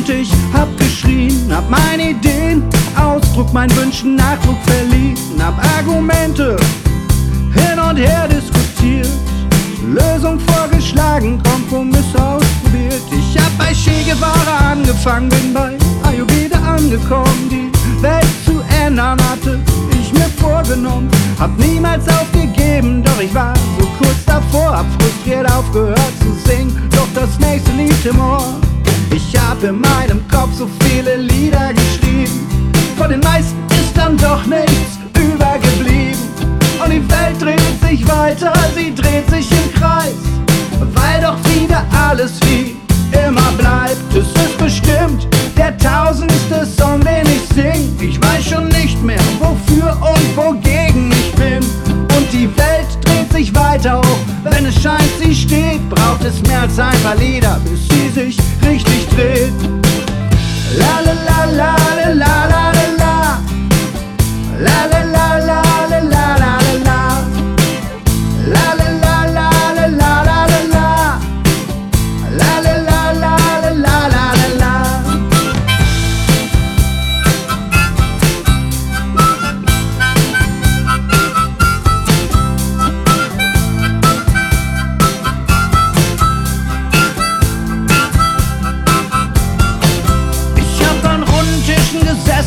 und ich hab geschrien, hab meine Ideen, Ausdruck, mein Wünschen, Nachdruck verliehen, hab Argumente hin und her diskutiert, Lösung vorgeschlagen, Kompromiss ausprobiert. Ich hab bei Che Guevara angefangen, bin bei Ayurveda angekommen, die Welt zu ändern hatte ich mir vorgenommen, hab niemals aufgegeben, doch ich war so kurz davor, hab frustriert aufgehört zu singen, doch das nächste Lied im Ohr. Ich hab in meinem Kopf so viele Lieder geschrieben, von den meisten ist dann doch nichts übergeblieben. Und die Welt dreht sich weiter, sie dreht sich im Kreis, weil doch wieder alles wie immer bleibt. Es ist bestimmt der tausendste Song, den ich sing. Ich weiß schon nicht mehr, wofür und wogegen ich bin. Und die Welt dreht sich weiter hoch, wenn es scheint, sie steht. Braucht es mehr als ein paar Lieder, bis sie sich richtig dreht.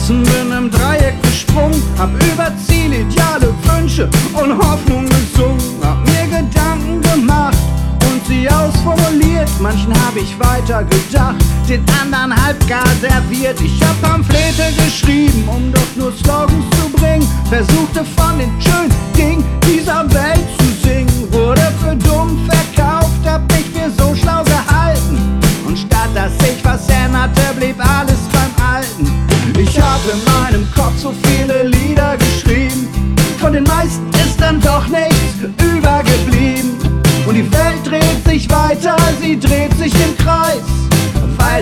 Gesessen, bin im Dreieck gesprungen, hab über Ziele, Ideale, Wünsche und Hoffnung gesungen, hab mir Gedanken gemacht und sie ausformuliert. Manchen hab ich weiter gedacht, den anderen halb gar serviert. Ich hab Pamphlete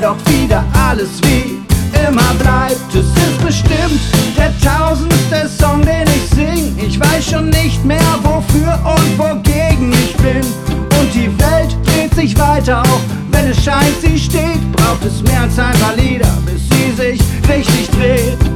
weil doch wieder alles wie immer bleibt. Es ist bestimmt der tausendste Song, den ich sing. Ich weiß schon nicht mehr, wofür und wogegen ich bin. Und die Welt dreht sich weiter, auch wenn es scheint, sie steht. Braucht es mehr als ein paar Lieder, bis sie sich richtig dreht.